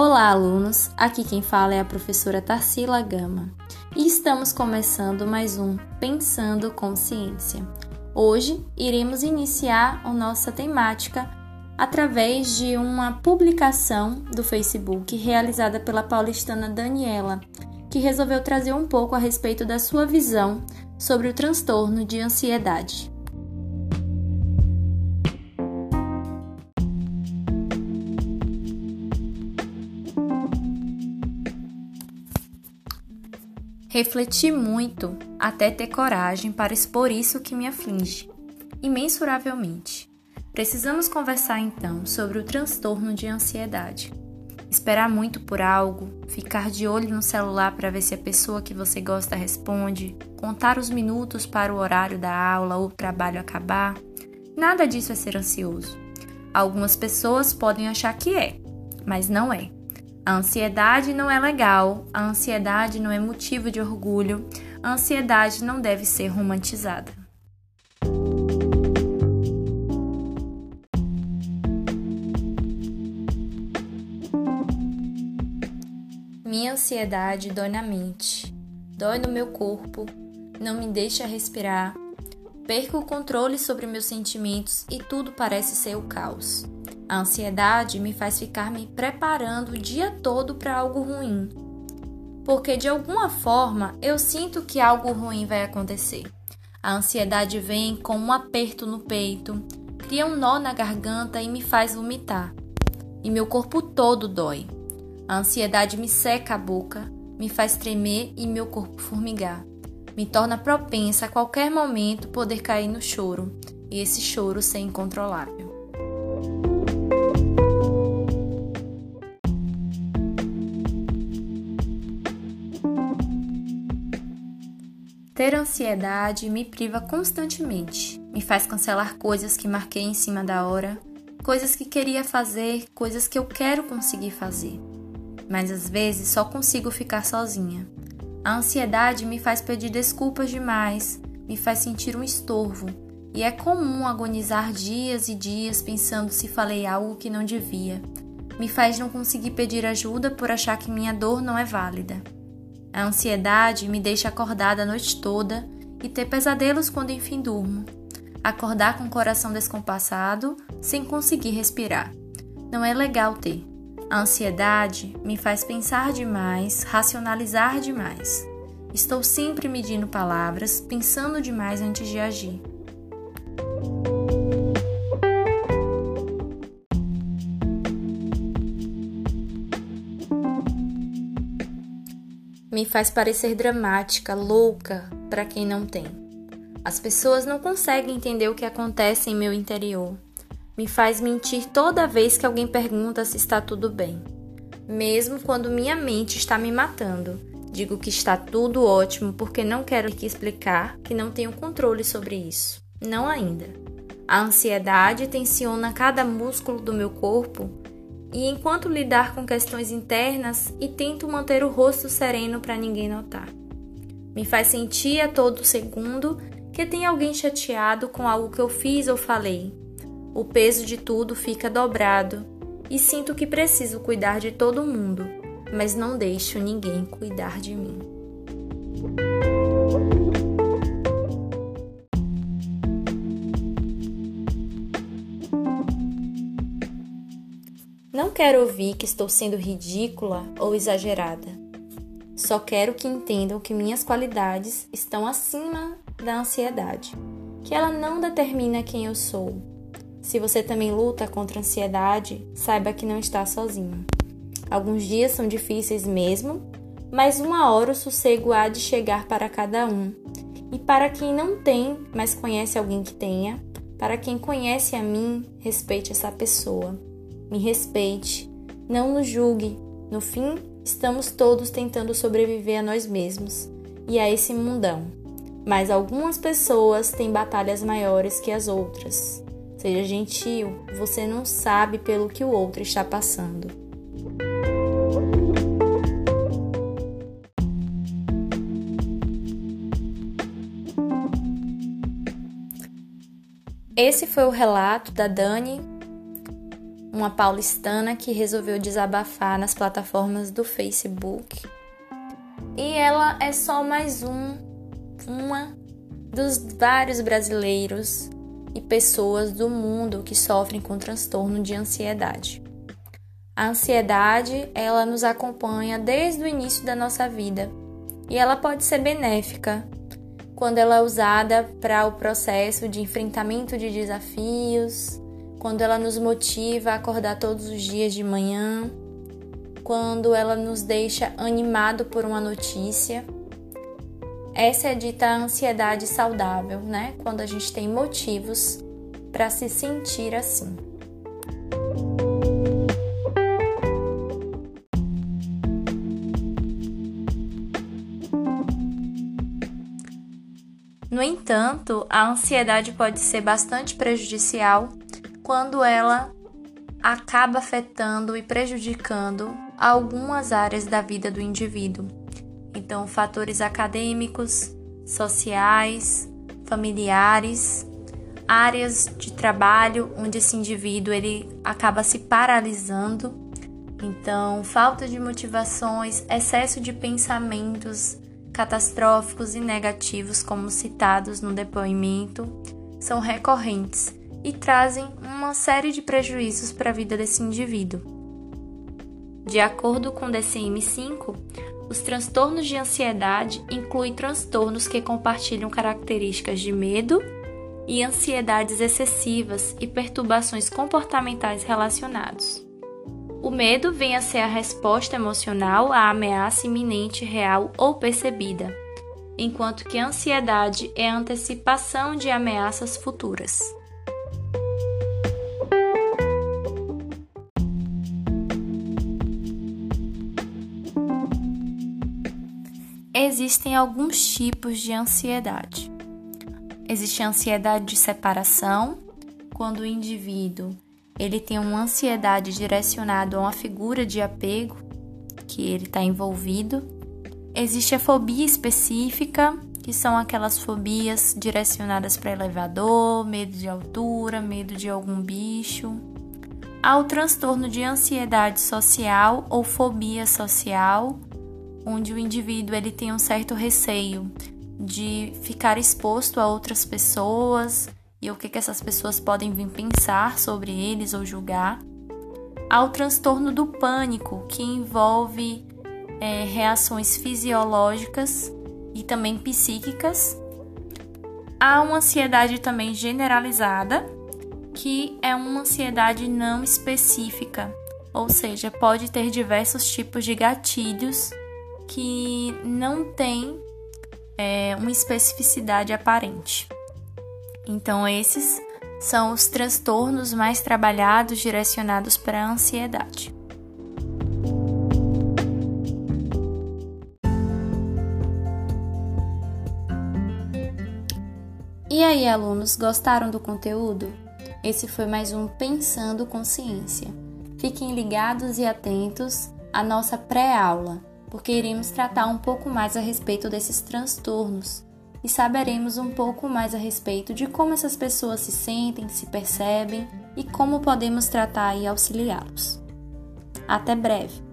Olá, alunos! Aqui quem fala é a professora Tarsila Gama e estamos começando mais um Pensando Consciência. Hoje iremos iniciar a nossa temática através de uma publicação do Facebook realizada pela paulistana Daniela, que resolveu trazer um pouco a respeito da sua visão sobre o transtorno de ansiedade. Refleti muito até ter coragem para expor isso que me aflige, imensuravelmente. Precisamos conversar então sobre o transtorno de ansiedade. Esperar muito por algo, ficar de olho no celular para ver se a pessoa que você gosta responde, contar os minutos para o horário da aula ou trabalho acabar, nada disso é ser ansioso. Algumas pessoas podem achar que é, mas não é. A ansiedade não é legal, a ansiedade não é motivo de orgulho, a ansiedade não deve ser romantizada. Minha ansiedade dói na mente, dói no meu corpo, não me deixa respirar, perco o controle sobre meus sentimentos e tudo parece ser o caos. A ansiedade me faz ficar me preparando o dia todo para algo ruim. Porque de alguma forma eu sinto que algo ruim vai acontecer. A ansiedade vem com um aperto no peito, cria um nó na garganta e me faz vomitar. E meu corpo todo dói. A ansiedade me seca a boca, me faz tremer e meu corpo formigar. Me torna propensa a qualquer momento poder cair no choro, e esse choro ser incontrolável. Ter ansiedade me priva constantemente, me faz cancelar coisas que marquei em cima da hora, coisas que queria fazer, coisas que eu quero conseguir fazer. Mas às vezes só consigo ficar sozinha. A ansiedade me faz pedir desculpas demais, me faz sentir um estorvo, e é comum agonizar dias e dias pensando se falei algo que não devia. Me faz não conseguir pedir ajuda por achar que minha dor não é válida. A ansiedade me deixa acordada a noite toda e ter pesadelos quando enfim durmo. Acordar com o coração descompassado, sem conseguir respirar. Não é legal ter. A ansiedade me faz pensar demais, racionalizar demais. Estou sempre medindo palavras, pensando demais antes de agir. Me faz parecer dramática, louca para quem não tem. As pessoas não conseguem entender o que acontece em meu interior. Me faz mentir toda vez que alguém pergunta se está tudo bem. Mesmo quando minha mente está me matando, digo que está tudo ótimo porque não quero que explicar que não tenho controle sobre isso. Não ainda. A ansiedade tensiona cada músculo do meu corpo e enquanto lidar com questões internas e tento manter o rosto sereno para ninguém notar. Me faz sentir a todo segundo que tem alguém chateado com algo que eu fiz ou falei. O peso de tudo fica dobrado e sinto que preciso cuidar de todo mundo, mas não deixo ninguém cuidar de mim. Quero ouvir que estou sendo ridícula ou exagerada. Só quero que entendam que minhas qualidades estão acima da ansiedade, que ela não determina quem eu sou. Se você também luta contra a ansiedade, saiba que não está sozinho. Alguns dias são difíceis mesmo, mas uma hora o sossego há de chegar para cada um. E para quem não tem, mas conhece alguém que tenha, para quem conhece a mim, respeite essa pessoa me respeite, não nos julgue. No fim, estamos todos tentando sobreviver a nós mesmos e a esse mundão. Mas algumas pessoas têm batalhas maiores que as outras. Seja gentil, você não sabe pelo que o outro está passando. Esse foi o relato da Dani uma paulistana que resolveu desabafar nas plataformas do Facebook. E ela é só mais um, uma dos vários brasileiros e pessoas do mundo que sofrem com transtorno de ansiedade. A ansiedade, ela nos acompanha desde o início da nossa vida e ela pode ser benéfica quando ela é usada para o processo de enfrentamento de desafios, quando ela nos motiva a acordar todos os dias de manhã, quando ela nos deixa animado por uma notícia. Essa é dita ansiedade saudável, né? Quando a gente tem motivos para se sentir assim. No entanto, a ansiedade pode ser bastante prejudicial quando ela acaba afetando e prejudicando algumas áreas da vida do indivíduo. Então, fatores acadêmicos, sociais, familiares, áreas de trabalho onde esse indivíduo ele acaba se paralisando. Então, falta de motivações, excesso de pensamentos, catastróficos e negativos, como citados no depoimento, são recorrentes e trazem uma série de prejuízos para a vida desse indivíduo. De acordo com o DCM-5, os transtornos de ansiedade incluem transtornos que compartilham características de medo e ansiedades excessivas e perturbações comportamentais relacionados. O medo vem a ser a resposta emocional à ameaça iminente, real ou percebida, enquanto que a ansiedade é a antecipação de ameaças futuras. Existem alguns tipos de ansiedade. Existe a ansiedade de separação, quando o indivíduo ele tem uma ansiedade direcionada a uma figura de apego que ele está envolvido. Existe a fobia específica, que são aquelas fobias direcionadas para elevador, medo de altura, medo de algum bicho. Há o transtorno de ansiedade social ou fobia social, onde o indivíduo ele tem um certo receio de ficar exposto a outras pessoas, e o que, que essas pessoas podem vir pensar sobre eles ou julgar. Há o transtorno do pânico, que envolve é, reações fisiológicas e também psíquicas. Há uma ansiedade também generalizada, que é uma ansiedade não específica, ou seja, pode ter diversos tipos de gatilhos que não têm é, uma especificidade aparente. Então, esses são os transtornos mais trabalhados direcionados para a ansiedade. E aí, alunos, gostaram do conteúdo? Esse foi mais um Pensando Consciência. Fiquem ligados e atentos à nossa pré-aula, porque iremos tratar um pouco mais a respeito desses transtornos e saberemos um pouco mais a respeito de como essas pessoas se sentem, se percebem e como podemos tratar e auxiliá-los. Até breve!